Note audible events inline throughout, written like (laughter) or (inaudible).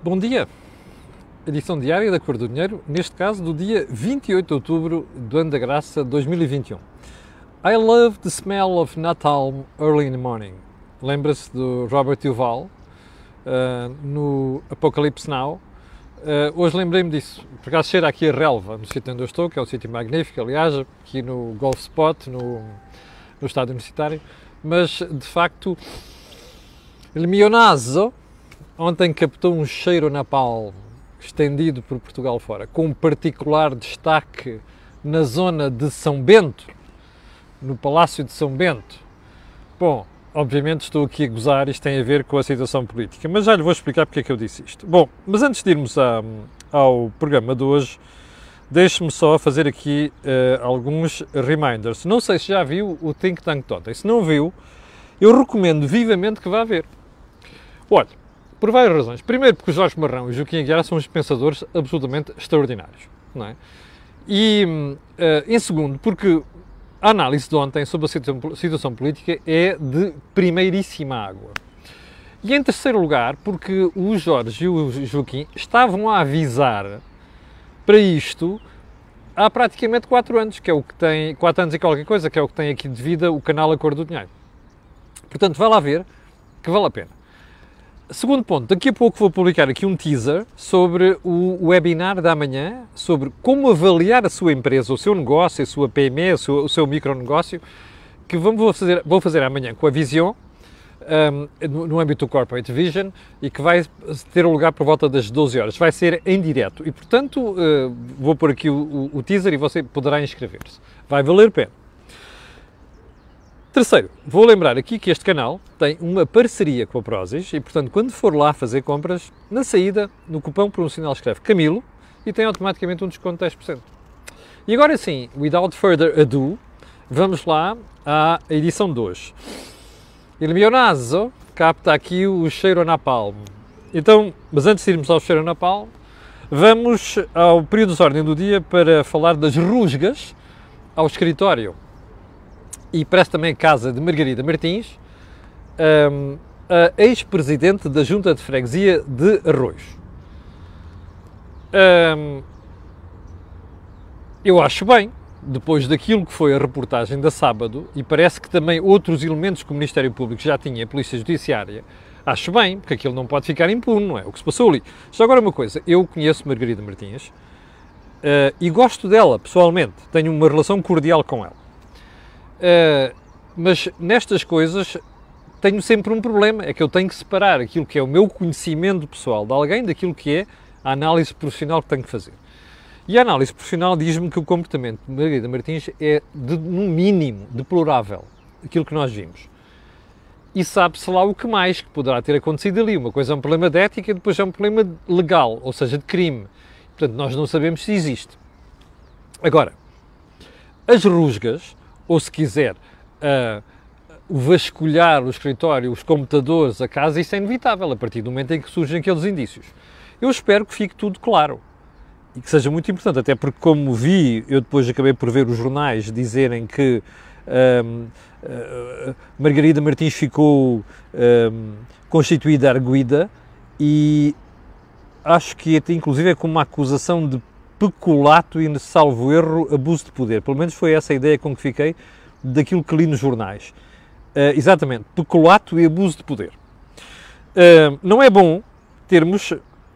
Bom dia. Edição diária da Cor do Dinheiro, neste caso do dia 28 de outubro do ano da graça 2021. I love the smell of Natal early in the morning. Lembra-se do Robert Duval uh, no Apocalypse Now. Uh, hoje lembrei-me disso. Por acaso cheira aqui a relva, no sítio onde eu estou, que é um sítio magnífico, aliás, aqui no Golf Spot, no, no estádio universitário. Mas, de facto, il mio naso ontem captou um cheiro napalm estendido por Portugal fora, com um particular destaque na zona de São Bento, no Palácio de São Bento. Bom, obviamente estou aqui a gozar, isto tem a ver com a situação política, mas já lhe vou explicar porque é que eu disse isto. Bom, mas antes de irmos a, ao programa de hoje, deixe-me só fazer aqui uh, alguns reminders. Não sei se já viu o Think Tank de ontem. Se não viu, eu recomendo vivamente que vá ver. Olha, por várias razões. Primeiro, porque o Jorge Marrão e o Joaquim Aguiar são uns pensadores absolutamente extraordinários. Não é? E, uh, em segundo, porque a análise de ontem sobre a situação, política é de primeiríssima água. E em terceiro lugar, porque o Jorge e o Joaquim estavam a avisar para isto há praticamente 4 anos, que é o que tem, 4 anos e qualquer coisa, que é o que tem aqui de vida o canal A Cor do Dinheiro. Portanto, vai lá ver que vale a pena. Segundo ponto, daqui a pouco vou publicar aqui um teaser sobre o webinar da manhã, sobre como avaliar a sua empresa, o seu negócio, a sua PME, o seu, o seu micronegócio, que vou fazer, vou fazer amanhã com a Vision, um, no, no, âmbito do Corporate Vision, e que vai ter lugar por volta das 12 horas. Vai ser em direto e, portanto, uh, vou pôr aqui o, o, o teaser e você poderá inscrever-se. Vai valer a pena. Terceiro, vou lembrar aqui que este canal tem uma parceria com a Prozis e, portanto, quando for lá fazer compras, na saída, no cupom promocional escreve Camilo e tem automaticamente um desconto de 10%. E agora sim, without further ado, vamos lá à edição 2. Il mio naso capta aqui o cheiro a napalm. Então, mas antes de irmos ao cheiro a napalm, vamos ao período de ordem do dia para falar das rusgas ao escritório e parece também a casa de Margarida Martins, um, a ex-presidente da Junta de Freguesia de Arroios. Um, eu acho bem, depois daquilo que foi a reportagem da sábado, e parece que também outros elementos que o Ministério Público já tinha, a Polícia Judiciária, acho bem, porque aquilo não pode ficar impune, não é? O que se passou ali. Só agora uma coisa, eu conheço Margarida Martins uh, e gosto dela pessoalmente, tenho uma relação cordial com ela. Uh, mas nestas coisas tenho sempre um problema, é que eu tenho que separar aquilo que é o meu conhecimento pessoal de alguém daquilo que é a análise profissional que tenho que fazer. E a análise profissional diz-me que o comportamento de Margarida Martins é, de, no mínimo, deplorável, aquilo que nós vimos. E sabe-se lá o que mais que poderá ter acontecido ali. Uma coisa é um problema de ética e depois é um problema legal, ou seja, de crime. Portanto, nós não sabemos se existe. Agora, as rusgas ou se quiser uh, vasculhar o escritório, os computadores, a casa, isso é inevitável a partir do momento em que surgem aqueles indícios. Eu espero que fique tudo claro e que seja muito importante, até porque, como vi, eu depois acabei por ver os jornais dizerem que um, uh, Margarida Martins ficou um, constituída arguida e acho que até inclusive é como uma acusação de peculato e, salvo erro, abuso de poder. Pelo menos foi essa a ideia com que fiquei daquilo que li nos jornais. Uh, exatamente, peculato e abuso de poder. Uh, não é bom termos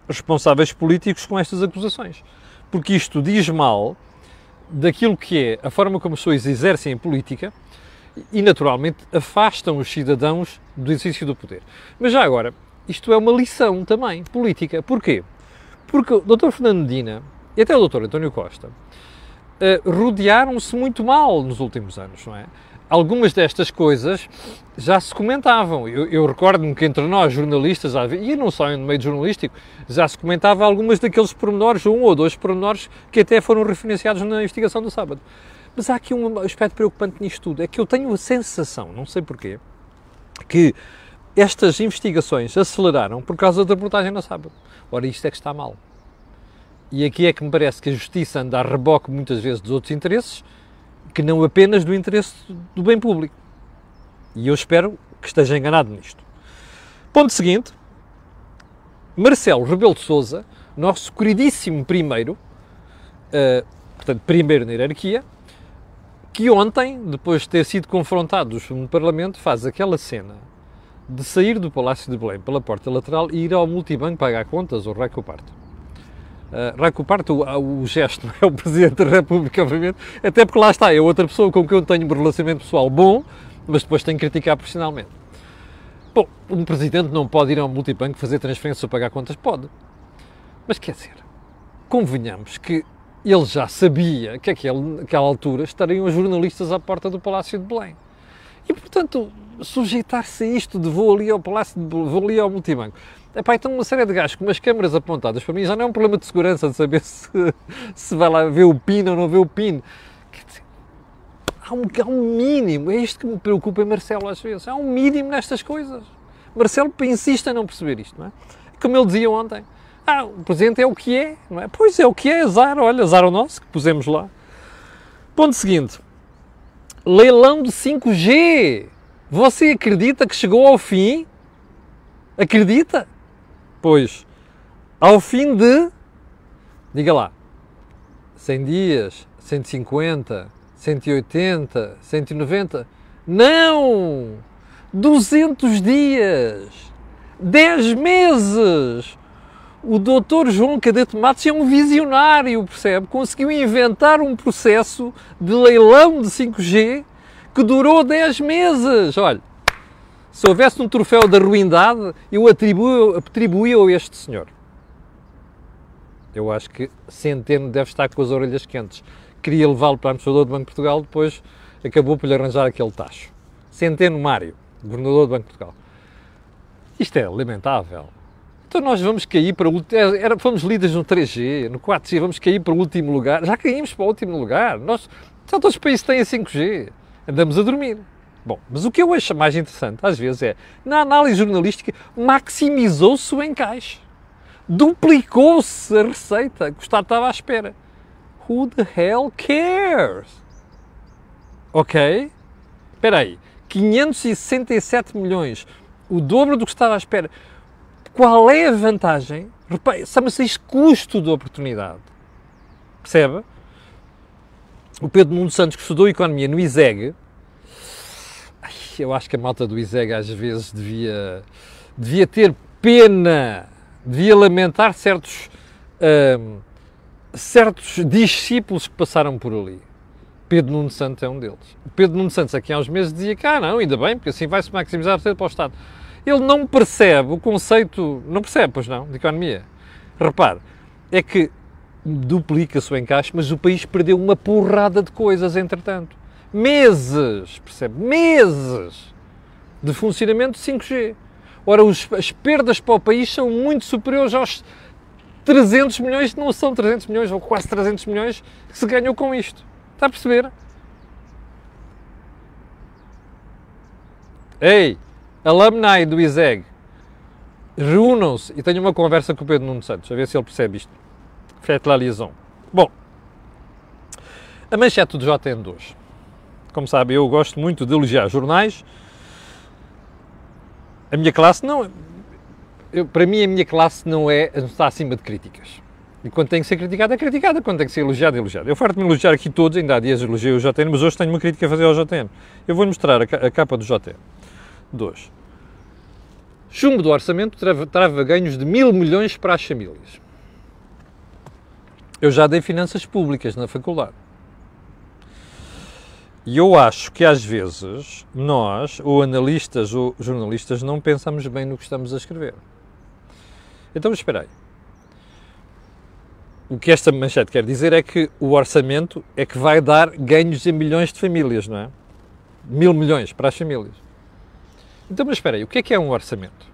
responsáveis políticos com estas acusações, porque isto diz mal daquilo que é a forma como as pessoas exercem a política e, naturalmente, afastam os cidadãos do exercício do poder. Mas já agora, isto é uma lição também política. Porquê? Porque o Dr. Fernando Medina e até o Dr. António Costa, uh, rodearam-se muito mal nos últimos anos, não é? Algumas destas coisas já se comentavam. Eu, eu recordo-me que entre nós, jornalistas, e não só no meio jornalístico, já se comentava algumas daqueles pormenores, um ou dois pormenores, que até foram referenciados na investigação do sábado. Mas há aqui um aspecto preocupante nisto tudo, é que eu tenho a sensação, não sei porquê, que estas investigações aceleraram por causa da reportagem no sábado. Ora, isto é que está mal. E aqui é que me parece que a justiça anda a reboque muitas vezes dos outros interesses, que não apenas do interesse do bem público. E eu espero que esteja enganado nisto. Ponto seguinte, Marcelo Rebelo de Souza, nosso queridíssimo primeiro, uh, portanto, primeiro na hierarquia, que ontem, depois de ter sido confrontado no Parlamento, faz aquela cena de sair do Palácio de Belém pela porta lateral e ir ao multibanco pagar contas, ou raio parto. Uh, raio parto, o, o gesto (laughs) é o Presidente da República, obviamente, até porque lá está, é outra pessoa com quem eu tenho um relacionamento pessoal bom, mas depois tenho que criticar profissionalmente. Bom, um Presidente não pode ir ao multibanco fazer transferências ou pagar contas? Pode. Mas quer dizer, convenhamos que ele já sabia que naquela altura estariam os jornalistas à porta do Palácio de Belém. E, portanto, sujeitar-se a isto de vou ali ao Palácio de Belém, vou ali ao multibanco. Epá, então uma série de gajos com umas câmaras apontadas para mim já não é um problema de segurança de saber (laughs) se, se vai lá ver o PIN ou não ver o PIN. Quer dizer, há um, há um mínimo, é isto que me preocupa em Marcelo às vezes, há um mínimo nestas coisas. Marcelo insiste a não perceber isto, não é? Como ele dizia ontem, ah, o presente é o que é, não é? Pois é o que é, azar, olha, azar o nosso, que pusemos lá. Ponto seguinte. Leilão de 5G. Você acredita que chegou ao fim? Acredita? Pois, ao fim de, diga lá, 100 dias, 150, 180, 190, não! 200 dias! 10 meses! o doutor João Cadete Matos é um visionário, percebe? Conseguiu inventar um processo de leilão de 5G que durou 10 meses. Olha, se houvesse um troféu da ruindade, eu atribuía a este senhor. Eu acho que Centeno deve estar com as orelhas quentes. Queria levá-lo para o administrador do Banco de Portugal, depois acabou por lhe arranjar aquele tacho. Centeno Mário, governador do Banco de Portugal. Isto é lamentável. Então nós vamos cair para o último. É, fomos líderes no 3G, no 4G, vamos cair para o último lugar. Já caímos para o último lugar. Nós, já todos os países têm a 5G. Andamos a dormir. Bom, mas o que eu acho mais interessante, às vezes, é, na análise jornalística, maximizou-se o encaixe. Duplicou-se a receita que o Estado estava à espera. Who the hell cares? Ok? Espera aí. 567 milhões. O dobro do que estava à espera. Qual é a vantagem? Chama-se isto custo de oportunidade. Percebe? O Pedro Mundo Santos, que estudou Economia no ISEG, eu acho que a malta do ISEG às vezes devia, devia ter pena, devia lamentar certos, certos discípulos que passaram por ali. Pedro Nuno Santos é um deles. Pedro Nuno Santos aqui há uns meses dizia que, ah não, ainda bem, porque assim vai-se maximizar o para o Estado ele não percebe o conceito, não percebe, pois não, de economia. Repare, é que duplica-se o encaixe, mas o país perdeu uma porrada de coisas, entretanto. Meses, percebe? Meses de funcionamento de 5G. Ora, os, as perdas para o país são muito superiores aos 300 milhões, não são 300 milhões, ou quase 300 milhões, que se ganhou com isto. Está a perceber? Ei, alumni do ISEG reúnam-se e tenham uma conversa com o Pedro Nuno Santos, a ver se ele percebe isto. Faites la liaison. Bom, a manchete do JN de hoje. Como sabe, eu gosto muito de elogiar jornais. A minha classe não. Eu, para mim, a minha classe não é. não está acima de críticas. E quando tem que ser criticada, é criticada. Quando tem que ser elogiada, é elogiada. Eu farto-me elogiar aqui todos, ainda há dias elogiei o JN, mas hoje tenho uma crítica a fazer ao JN. Eu vou-lhe mostrar a, capa do JN. 2. Chumbo do orçamento trava, trava ganhos de mil milhões para as famílias. Eu já dei finanças públicas na faculdade. E eu acho que às vezes nós, ou analistas ou jornalistas, não pensamos bem no que estamos a escrever. Então, espera aí. O que esta manchete quer dizer é que o orçamento é que vai dar ganhos em milhões de famílias, não é? Mil milhões para as famílias. Então, mas espera aí, o que é que é um orçamento?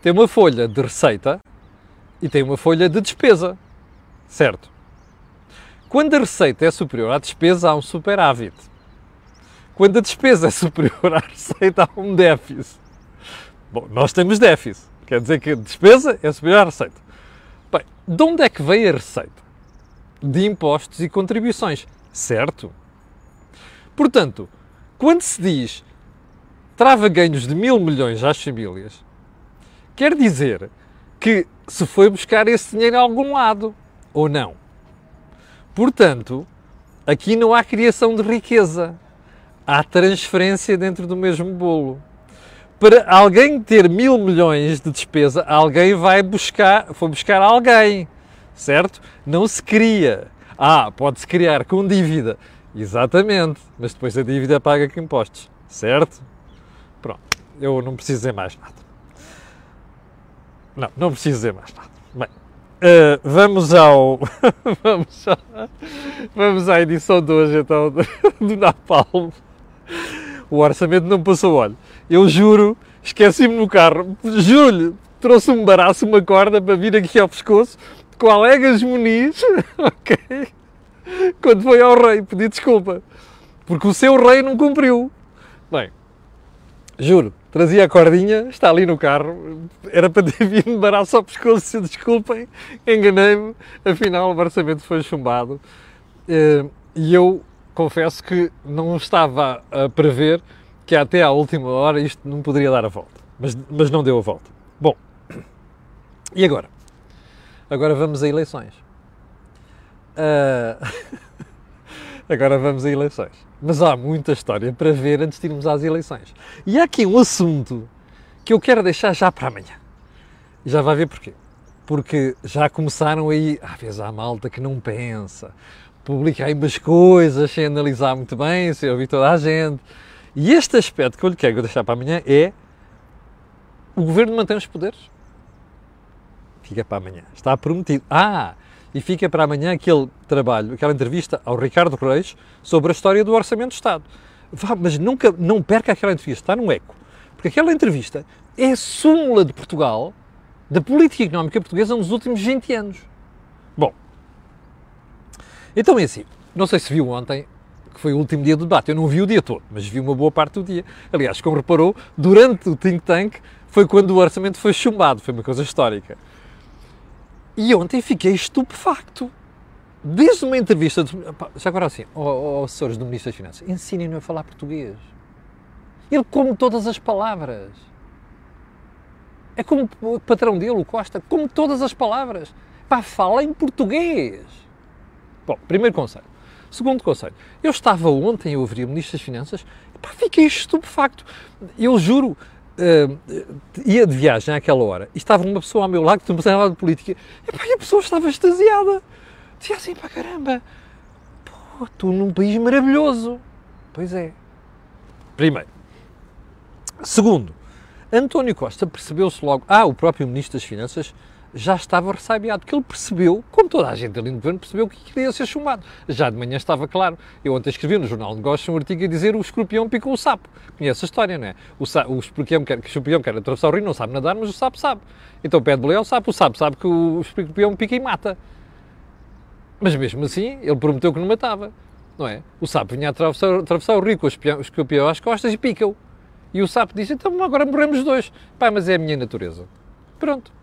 Tem uma folha de receita e tem uma folha de despesa, certo? Quando a receita é superior à despesa, há um superávit. Quando a despesa é superior (laughs) à receita, há um déficit. Bom, nós temos déficit. Quer dizer que a despesa é superior à receita. Bem, de onde é que veio a receita? De impostos e contribuições, certo? Portanto, quando se diz trava ganhos de mil milhões às famílias, quer dizer que se foi buscar esse dinheiro a algum lado, ou não. Portanto, aqui não há criação de riqueza, há transferência dentro do mesmo bolo. Para alguém ter mil milhões de despesa, alguém vai buscar, foi buscar alguém, certo? Não se cria. Ah, pode-se criar com dívida. Exatamente, mas depois a dívida paga com impostos, certo? Pronto, eu não preciso dizer mais nada. Não, não preciso dizer mais nada. Bem, uh, vamos ao. (laughs) vamos, ao, vamos à edição de hoje então do, do Napalm. O orçamento não passou, olha. Eu juro, esqueci-me no carro, juro-lhe, trouxe um baraço, uma corda para vir aqui ao pescoço, com Alegas Muniz, (laughs) ok? Quando foi ao rei pedir desculpa, porque o seu rei não cumpriu. Bem, juro, trazia a cordinha, está ali no carro, era para ter vindo baraço ao pescoço, se desculpem, enganei-me, afinal o orçamento foi chumbado. Eh, e eu confesso que não estava a prever que até à última hora isto não poderia dar a volta. Mas, mas não deu a volta. Bom, e agora? Agora vamos a eleições. Uh... (laughs) agora vamos a eleições. Mas há muita história para ver antes de irmos às eleições. E há aqui um assunto que eu quero deixar já para amanhã. Já vai ver porquê. Porque já começaram aí, às vezes há malta que não pensa, publica aí umas coisas sem analisar muito bem, sem ouvir toda a gente. E este aspecto que eu lhe quero deixar para amanhã é o governo mantém os poderes. Fica para amanhã. Está prometido. Ah, e fica para amanhã aquele trabalho, aquela entrevista ao Ricardo Reis sobre a história do Orçamento do Estado. Vá, mas nunca, não perca aquela entrevista, está num eco. Porque aquela entrevista é a súmula de Portugal, da política económica portuguesa nos últimos 20 anos. Bom, então é assim, não sei se viu ontem, que foi o último dia do debate, eu não vi o dia todo, mas vi uma boa parte do dia. Aliás, como reparou, durante o think tank foi quando o orçamento foi chumbado, foi uma coisa histórica. E ontem fiquei estupefacto. Desde uma entrevista, de, já agora assim, aos assessores do Ministro das Finanças, ensinem-no a falar português. Ele come todas as palavras. É como o patrão dele, o Costa, come todas as palavras. Pá, fala em português. Bom, primeiro conselho. Segundo conselho, eu estava ontem a ouvir o Ministro das Finanças e pá, fiquei estupefacto. Eu juro, uh, ia de viagem àquela hora e estava uma pessoa ao meu lado que não a falar de política e, pá, e a pessoa estava extasiada. Dizia assim, pá, caramba, pô, estou num país maravilhoso. Pois é. Primeiro. Segundo, António Costa percebeu-se logo, ah, o próprio Ministro das Finanças já estava ressabiado, porque ele percebeu, como toda a gente ali no governo percebeu que queria ser chumbado. Já de manhã estava claro. Eu ontem escrevi no Jornal de Negócios um artigo a dizer o escorpião picou o sapo. Conhece a história, não é? O, o escorpião quer, que o escorpião quer atravessar o rio, não sabe nadar, mas o sapo sabe. Então pede boleia ao sapo, o sapo sabe que o escorpião pica e mata. Mas mesmo assim, ele prometeu que não matava, não é? O sapo vinha atravessar, atravessar o rio com o escorpião às costas e pica-o. E o sapo disse, então agora morremos dois. Pá, mas é a minha natureza. Pronto.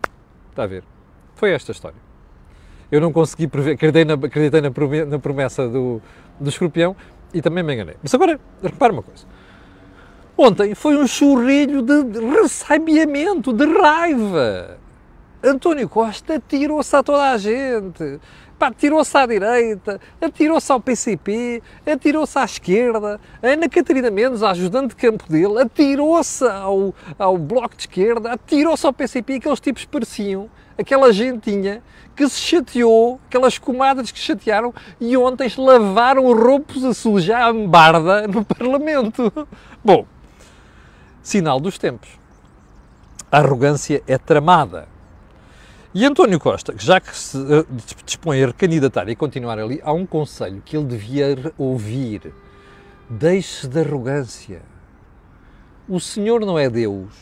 Está a ver? Foi esta a história. Eu não consegui prever, acreditei na, acreditei na promessa do, do escorpião e também me enganei. Mas agora, repara uma coisa. Ontem foi um churrilho de ressabiamento, de raiva. António Costa atirou-se a toda a gente. Atirou-se à direita, atirou-se ao PCP, atirou-se à esquerda. A Ana Catarina Mendes, a ajudante de campo dele, atirou-se ao, ao Bloco de Esquerda, atirou-se ao PCP. Aqueles tipos pareciam aquela gentinha que se chateou, aquelas comadres que chatearam e ontem lavaram roupos a sujar a barda no Parlamento. (laughs) Bom, sinal dos tempos. A arrogância é tramada. E António Costa, já que se uh, dispõe a recandidatar e continuar ali, há um conselho que ele devia ouvir. Deixe-se de arrogância. O Senhor não é Deus,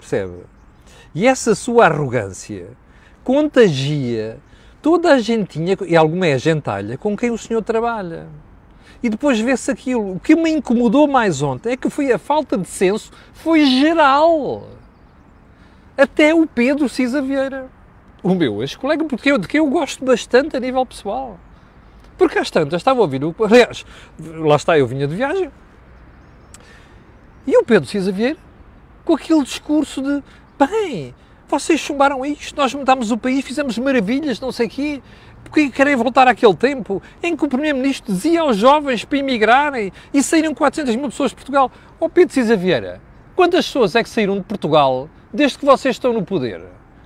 percebe? E essa sua arrogância contagia toda a gentinha, e alguma é a gentalha, com quem o Senhor trabalha. E depois vê-se aquilo. O que me incomodou mais ontem é que foi a falta de senso, foi geral. Até o Pedro Cisa Vieira o meu ex-colega, porque eu, de quem eu gosto bastante a nível pessoal. Porque às tantas estava a ouvir o. Aliás, lá está, eu vinha de viagem. E o Pedro Cisa Vieira, com aquele discurso de bem, vocês chumbaram isto, nós mudámos o país, fizemos maravilhas, não sei o quê. Porque querem voltar àquele tempo em que o Primeiro-Ministro dizia aos jovens para emigrarem e saíram 400 mil pessoas de Portugal. Ó oh, Pedro Cisa Vieira, quantas pessoas é que saíram de Portugal desde que vocês estão no poder?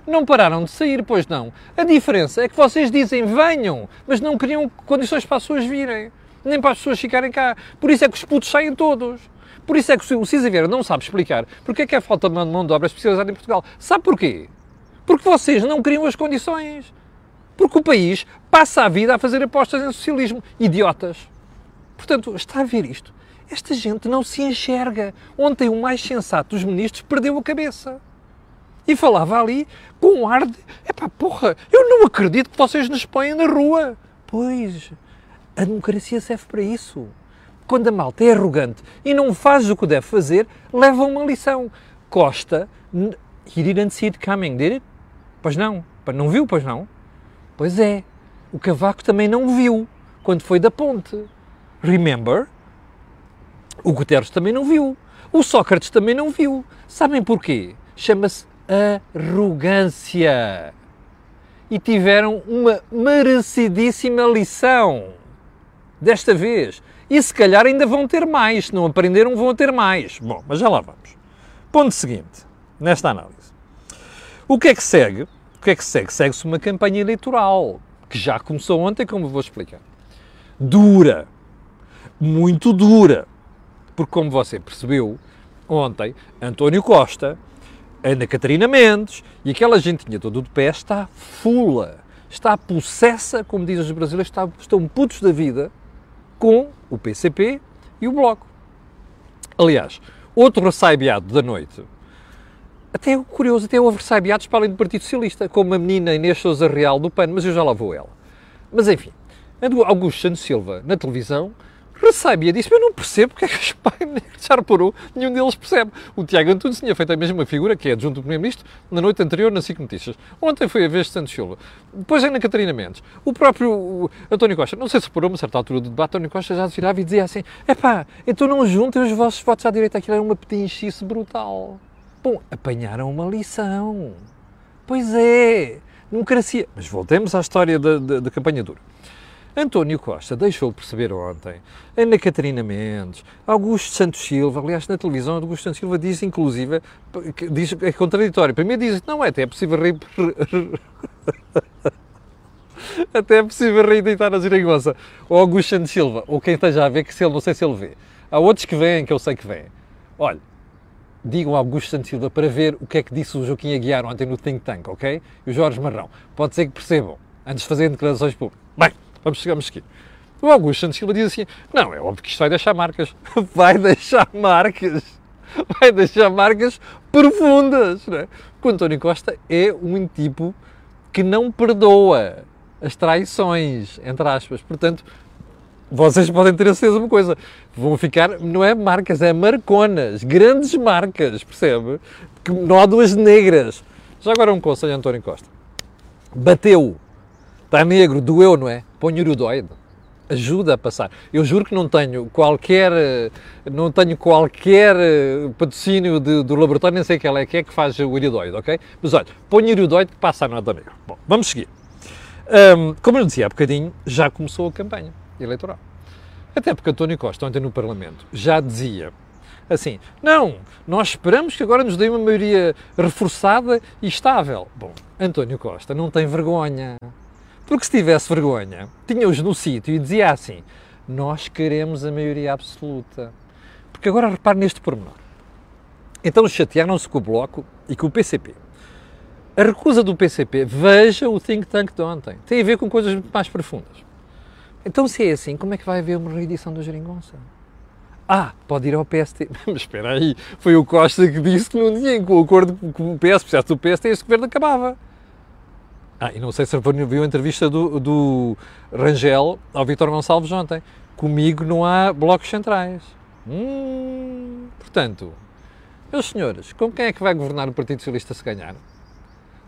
Não pararam de sair, pois não. A diferença é que vocês dizem venham, mas não criam condições para as pessoas virem, nem para as pessoas ficarem cá. Por isso é que os putos saem todos. Por isso é que o Cisa Vieira não sabe explicar porque é que é falta de mão de obra especializada em Portugal. Sabe porquê? Porque vocês não criam as condições. Porque o país passa a vida a fazer apostas em socialismo. Idiotas. Portanto, está a ver isto? Esta gente não se enxerga. Ontem o mais sensato dos ministros perdeu a cabeça. E falava ali com um ar de. Epá, porra, eu não acredito que vocês nos põem na rua. Pois, a democracia serve para isso. Quando a malta é arrogante e não faz o que deve fazer, leva uma lição. Costa, he didn't see it coming, did it? Pois não. Não viu, pois não? Pois é. O Cavaco também não viu quando foi da ponte. Remember? O Guterres também não viu. O Sócrates também não viu. Sabem porquê? Chama-se arrogância. E tiveram uma merecidíssima lição. Desta vez. E se calhar ainda vão ter mais. Se não aprenderam, vão ter mais. Bom, mas já lá vamos. Ponto seguinte, nesta análise. O que é que segue? O que é que segue? Segue-se uma campanha eleitoral, que já começou ontem, como vou explicar. Dura. Muito dura. Porque, como você percebeu, ontem, António Costa Ana Catarina Mendes e aquela gentinha toda de pé está fula, está possessa, como dizem os brasileiros, está, estão putos da vida com o PCP e o Bloco. Aliás, outro ressaibeado da noite, até curioso, até houve ressaibeados para além do Partido Socialista, como a menina Inês Souza Real do PAN, mas eu já lá vou ela. Mas enfim, Augusto Santos Silva, na televisão, Ressaibia disse, eu não percebo porque é que os (laughs) pais já reparou, nenhum deles percebe. O Tiago Antunes tinha feito a mesma figura, que é adjunto do Primeiro-Ministro, na noite anterior na SIC Notícias. Ontem foi a vez de Santos Silva. Depois é na Catarina Mendes. O próprio o António Costa, não sei se reparou, mas a certa altura do debate, António Costa já se virava e dizia assim, epá, então não juntem os vossos votos à direita, aquilo era uma petinchice brutal. Bom, apanharam uma lição. Pois é, democracia. Mas voltemos à história da, da campanha dura. António Costa deixou de perceber ontem, Ana Catarina Mendes, Augusto Santos Silva, aliás, na televisão, Augusto Santos Silva diz, inclusive, diz, é contraditório. Primeiro diz que não é, até é possível re... (laughs) até é possível reeditar a geringonça. O Augusto Santos Silva, ou quem esteja a ver, que se ele, não sei se ele vê. Há outros que vêm, que eu sei que vêm. Olha, digam ao Augusto Santos Silva para ver o que é que disse o Joaquim Aguiar ontem no Think Tank, ok? E o Jorge Marrão. Pode ser que percebam, antes de fazerem declarações públicas. Bem, Vamos chegamos aqui. O Augusto Santos Silva diz assim: não, é óbvio que isto vai deixar marcas. (laughs) Vai deixar marcas. Vai deixar marcas profundas. Não é? O António Costa é um tipo que não perdoa as traições, entre aspas. Portanto, vocês podem ter a certeza uma coisa: vão ficar, não é marcas, é marconas, grandes marcas, percebe? Que nódoas negras. Já agora um conselho, António Costa. Bateu Está negro, doeu, não é? Põe uridoide. Ajuda a passar. Eu juro que não tenho qualquer, não tenho qualquer eh, patrocínio de, do laboratório, nem sei qual é que é que faz o uridoide, ok? Mas olha, põe uridoide que passa a nota negra. Bom, vamos seguir. Um, como eu dizia há bocadinho, já começou a campanha eleitoral. Até porque António Costa, ontem no Parlamento, já dizia assim: não, nós esperamos que agora nos dê uma maioria reforçada e estável. Bom, António Costa não tem vergonha. Porque se tivesse vergonha, tinha-os no sítio e dizia assim: Nós queremos a maioria absoluta. Porque agora repare neste pormenor. Então chatearam-se com o Bloco e com o PCP. A recusa do PCP, veja o think tank de ontem, tem a ver com coisas muito mais profundas. Então, se é assim, como é que vai haver uma reedição da Jeringonça? Ah, pode ir ao PST. (laughs) Mas espera aí, foi o Costa que disse que não tinha, com o acordo com o PS, se o PST, este governo acabava. Ah, e não sei se viu a entrevista do, do Rangel ao Vítor Gonçalves ontem. Comigo não há blocos centrais. Hum, portanto, meus senhores, com quem é que vai governar o Partido Socialista se ganhar?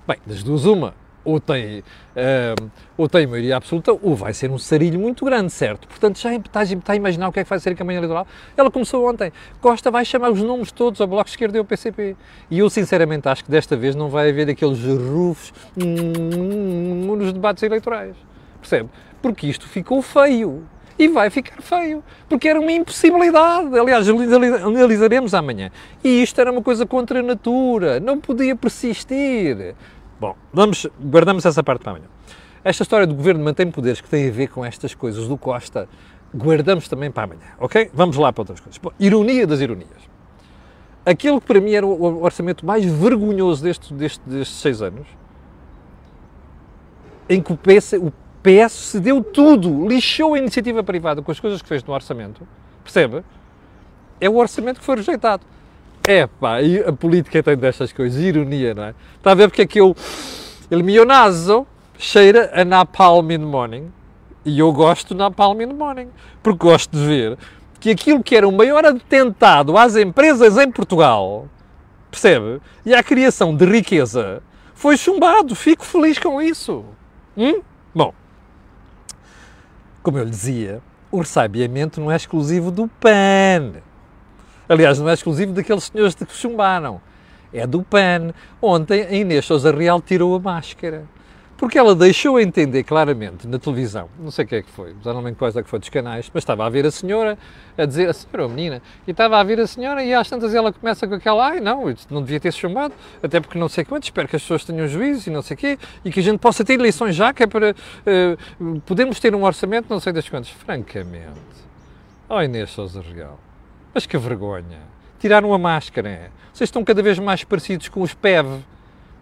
Bem, das duas uma. Ou tem, uh, ou tem maioria absoluta, ou vai ser um sarilho muito grande, certo? Portanto, já está, a imaginar o que é que vai ser a campanha eleitoral? Ela começou ontem. Costa vai chamar os nomes todos ao Bloco de Esquerda e ao PCP. E eu, sinceramente, acho que desta vez não vai haver aqueles rufos nos debates eleitorais. Percebe? Porque isto ficou feio e vai ficar feio, porque era uma impossibilidade. Aliás, analisaremos amanhã. E isto era uma coisa contra a natura, não podia persistir. Bom, vamos, guardamos essa parte para amanhã. Esta história do governo mantém poderes que tem a ver com estas coisas do Costa, guardamos também para amanhã, ok? Vamos lá para outras coisas. Bom, ironia das ironias. Aquilo que para mim era o orçamento mais vergonhoso destes, destes, destes seis anos, em que o PS, o PS cedeu tudo, lixou a iniciativa privada com as coisas que fez no orçamento, percebe? É o orçamento que foi rejeitado. É pá, e a política tem destas coisas, ironia, não é? Está a ver porque é que eu. Ele me naso cheira a napalm in the morning e eu gosto de napalm in the morning porque gosto de ver que aquilo que era o maior atentado às empresas em Portugal, percebe? E à criação de riqueza foi chumbado. Fico feliz com isso. Hum? Bom, como eu lhe dizia, o ressabiamento não é exclusivo do PAN. Aliás, não é exclusivo daqueles senhores que chumbaram. É do PAN. Ontem a Inês Sousa Real tirou a máscara. Porque ela deixou entender claramente na televisão, não sei o que é que foi, já não lembro quais é que foi dos canais, mas estava a ver a senhora a dizer, a senhora ou a menina, e estava a ver a senhora e às tantas ela começa com aquela, ai não, não devia ter se chumbado, até porque não sei quanto, espero que as pessoas tenham juízo e não sei o quê, e que a gente possa ter eleições já, que é para uh, ter um orçamento, não sei das quantas. Francamente, oh Inês Sousa Real, mas que vergonha. Tiraram a máscara. Vocês estão cada vez mais parecidos com os PEV,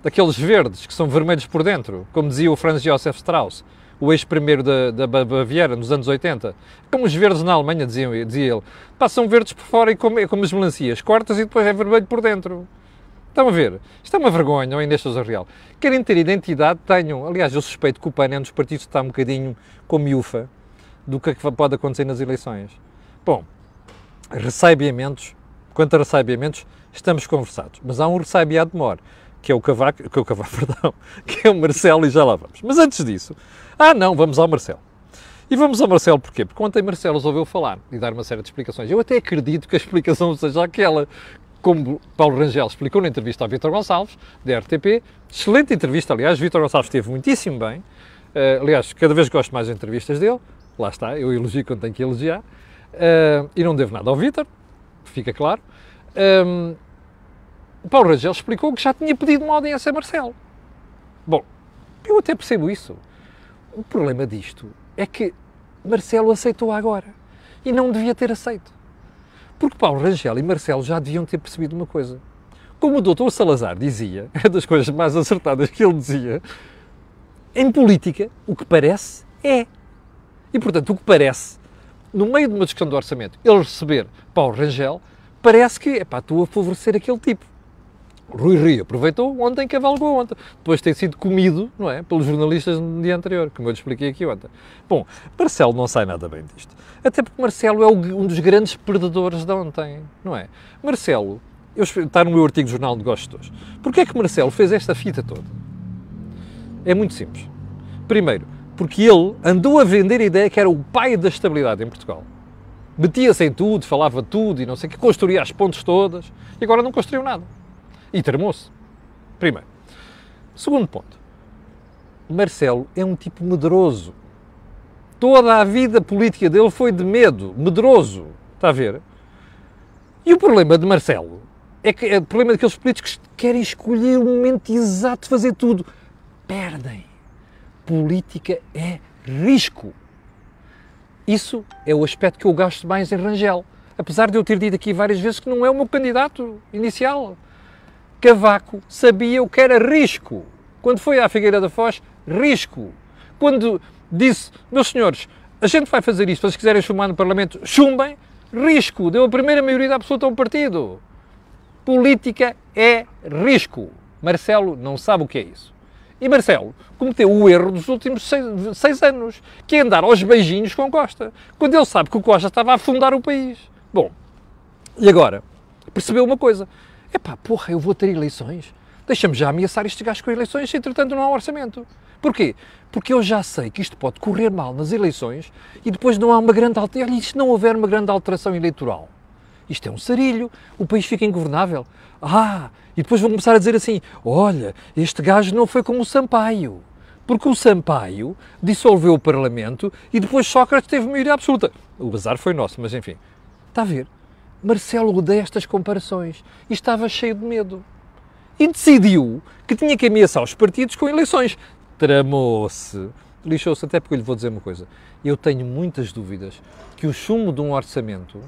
daqueles verdes que são vermelhos por dentro, como dizia o Franz Josef Strauss, o ex-primeiro da, da, Baviera, nos anos 80. Como os verdes na Alemanha, dizia, dizia ele. Passam verdes por fora e como, é como as melancias, cortas e depois é vermelho por dentro. Estão a ver? Isto é uma vergonha, ainda Sousa Real. Querem ter identidade? Tenham. Aliás, eu suspeito que o PAN é um dos partidos que está um bocadinho com miúfa do que pode acontecer nas eleições. Bom, ressabiamentos, quanto a ressabiamentos, estamos conversados. Mas há um ressabiado maior, que é o Cavaco, que é o Cavaco, (laughs) perdão, que é o Marcelo e já lá vamos. Mas antes disso, ah não, vamos ao Marcelo. E vamos ao Marcelo porquê? Porque ontem Marcelo resolveu falar e dar uma série de explicações. Eu até acredito que a explicação seja aquela, como Paulo Rangel explicou na entrevista ao Vítor Gonçalves, da RTP. Excelente entrevista, aliás, Vítor Gonçalves esteve muitíssimo bem. Uh, aliás, cada vez gosto mais das entrevistas dele. Lá está, eu elogio quando tenho que elogiar. Uh, e não devo nada ao Vítor, fica claro. Um, Paulo Rangel explicou que já tinha pedido uma audiência a Marcelo. Bom, eu até percebo isso. O problema disto é que Marcelo aceitou agora e não devia ter aceito. Porque Paulo Rangel e Marcelo já deviam ter percebido uma coisa. Como o doutor Salazar dizia, (laughs) é das coisas mais acertadas que ele dizia, em política, o que parece é. E, portanto, o que parece no meio de uma discussão do orçamento, ele receber Paulo Rangel, parece que, epá, estou a favorecer aquele tipo. Rui Rio aproveitou ontem, cavalgou ontem, depois de ter sido comido, não é, pelos jornalistas no dia anterior, como eu lhe expliquei aqui ontem. Bom, Marcelo não sai nada bem disto. Até porque Marcelo é um dos grandes perdedores de ontem, não é? Marcelo, eu, está no meu artigo do Jornal de Negócios de hoje. Porquê é que Marcelo fez esta fita toda? É muito simples. Primeiro, porque ele andou a vender a ideia que era o pai da estabilidade em Portugal. Metia-se em tudo, falava tudo e não sei o que, construía as pontes todas e agora não construiu nada. E tramou-se. Primeiro. Segundo ponto. Marcelo é um tipo medroso. Toda a vida política dele foi de medo, medroso. Está a ver? E o problema de Marcelo é que é o problema daqueles políticos que querem escolher o momento exato de fazer tudo. Perdem política é risco. Isso é o aspecto que eu gosto mais em Rangel. Apesar de eu ter dito aqui várias vezes que não é o meu candidato inicial. Cavaco sabia o que era risco. Quando foi à Figueira da Foz, risco. Quando disse, meus senhores, a gente vai fazer isto, se vocês quiserem chumbar no Parlamento, chumbem, risco. Deu a primeira maioria absoluta a um partido. Política é risco. Marcelo não sabe o que é isso. E Marcelo cometeu o erro dos últimos seis, seis, anos, que é andar aos beijinhos com Costa, quando ele sabe que o Costa estava a afundar o país. Bom, e agora? Percebeu uma coisa. Epá, porra, eu vou ter eleições? deixa-me já ameaçar estes gajos com eleições se entretanto não há orçamento. Porquê? Porque eu já sei que isto pode correr mal nas eleições e depois não há uma grande alteração. E se não houver uma grande alteração eleitoral, isto é um sarilho, o país fica ingovernável. Ah, e depois vão começar a dizer assim: olha, este gajo não foi como o Sampaio. Porque o Sampaio dissolveu o Parlamento e depois Sócrates teve maioria absoluta. O bazar foi nosso, mas enfim. Está a ver? Marcelo odeia estas comparações e estava cheio de medo. E decidiu que tinha que ameaçar os partidos com eleições. Tramou-se. Lixou-se até porque eu lhe vou dizer uma coisa. Eu tenho muitas dúvidas que o chumbo de um orçamento,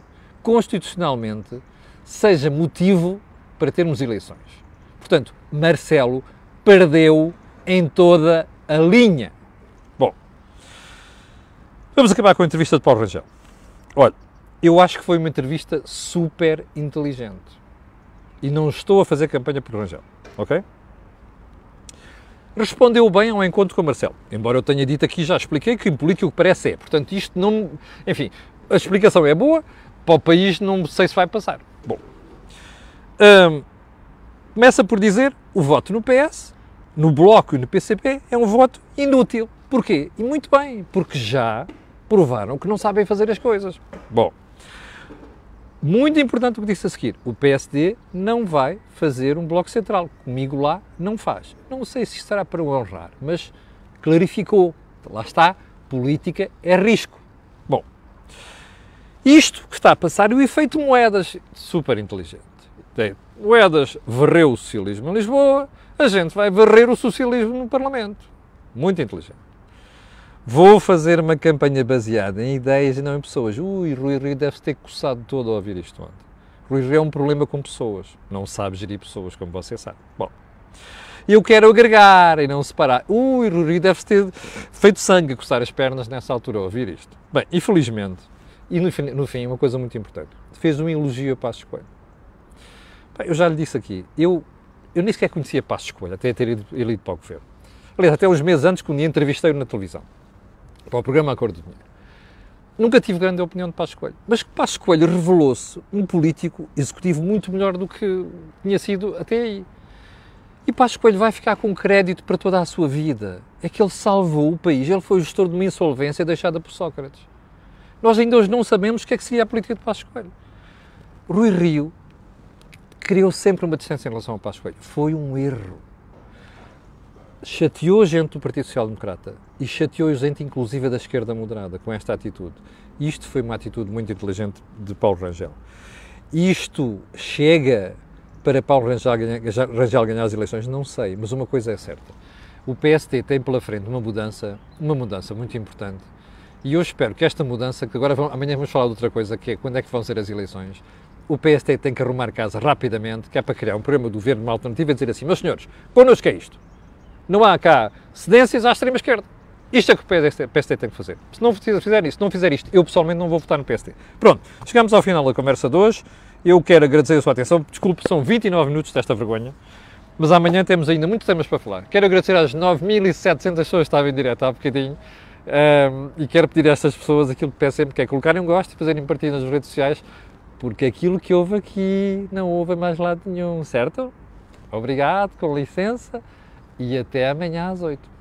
constitucionalmente, seja motivo para termos eleições. Portanto, Marcelo perdeu em toda a linha. Bom, vamos acabar com a entrevista de Paulo Rangel. Olha, eu acho que foi uma entrevista super inteligente. E não estou a fazer campanha por Rangel, ok? Respondeu bem ao encontro com Marcelo. Embora eu tenha dito aqui, já expliquei que em política o que parece é. Portanto, isto não. Enfim, a explicação é boa, para o país não sei se vai passar. Bom. Hum, começa por dizer o voto no PS, no Bloco e no PCP é um voto inútil. Porquê? E muito bem, porque já provaram que não sabem fazer as coisas. Bom, muito importante o que disse a seguir. O PSD não vai fazer um bloco central. Comigo lá não faz. Não sei se estará para o honrar, mas clarificou. Lá está, política é risco. Isto que está a passar é o efeito moedas, super inteligente. Moedas varreu o socialismo em Lisboa, a gente vai varrer o socialismo no Parlamento. Muito inteligente. Vou fazer uma campanha baseada em ideias e não em pessoas. Ui, Rui Rio deve ter coçado todo a ouvir isto ontem. Rui Rio é um problema com pessoas. Não sabe gerir pessoas, como você sabe. Bom, eu quero agregar e não separar. Ui, Rui Rio deve ter feito sangue a coçar as pernas nessa altura a ouvir isto. Bem, infelizmente, e no no fim uma coisa muito importante, fez um elogio a Passos Coelho. Eu já lhe disse aqui, eu, eu nem sequer conhecia Passos Coelho, até ter ido, ido para o governo. Aliás, até uns meses antes, quando entrevistei-o na televisão para o programa Acordo do Dinheiro. Nunca tive grande opinião de Passos Coelho, mas Passos Coelho revelou-se um político executivo muito melhor do que tinha sido até aí. E Passos Coelho vai ficar com crédito para toda a sua vida. É que ele salvou o país, ele foi o gestor de uma insolvência deixada por Sócrates. Nós ainda hoje não sabemos o que é que seria a política de Passos Coelho. Rui Rio criou sempre uma distância em relação ao Passos Coelho. Foi um erro chateou gente do Partido Social Democrata e chateou gente, inclusive, da esquerda moderada, com esta atitude. Isto foi uma atitude muito inteligente de Paulo Rangel. Isto chega para Paulo Rangel ganhar, Rangel ganhar as eleições? Não sei, mas uma coisa é certa. O PST tem pela frente uma mudança, uma mudança muito importante. E eu espero que esta mudança, que agora amanhã vamos falar de outra coisa, que é quando é que vão ser as eleições, o PST tem que arrumar casa rapidamente, que é para criar um programa do governo, uma alternativa, e dizer assim, meus senhores, connosco é isto não há cá cedências à extrema-esquerda. Isto é que o PSD, PSD tem que fazer. Se não fizer isso, não fizer isto, eu pessoalmente não vou votar no PSD. Pronto, chegamos ao final da conversa de hoje. Eu quero agradecer a sua atenção. Desculpe, são 29 minutos desta vergonha. Mas amanhã temos ainda muitos temas para falar. Quero agradecer às 9.700 pessoas que estavam em direto há bocadinho. Um, e quero pedir a estas pessoas aquilo que peço sempre, que é colocarem um gosto e fazerem partilha nas redes sociais, porque aquilo que houve aqui não houve mais lado nenhum, certo? Obrigado, com licença e até amanhã às 8.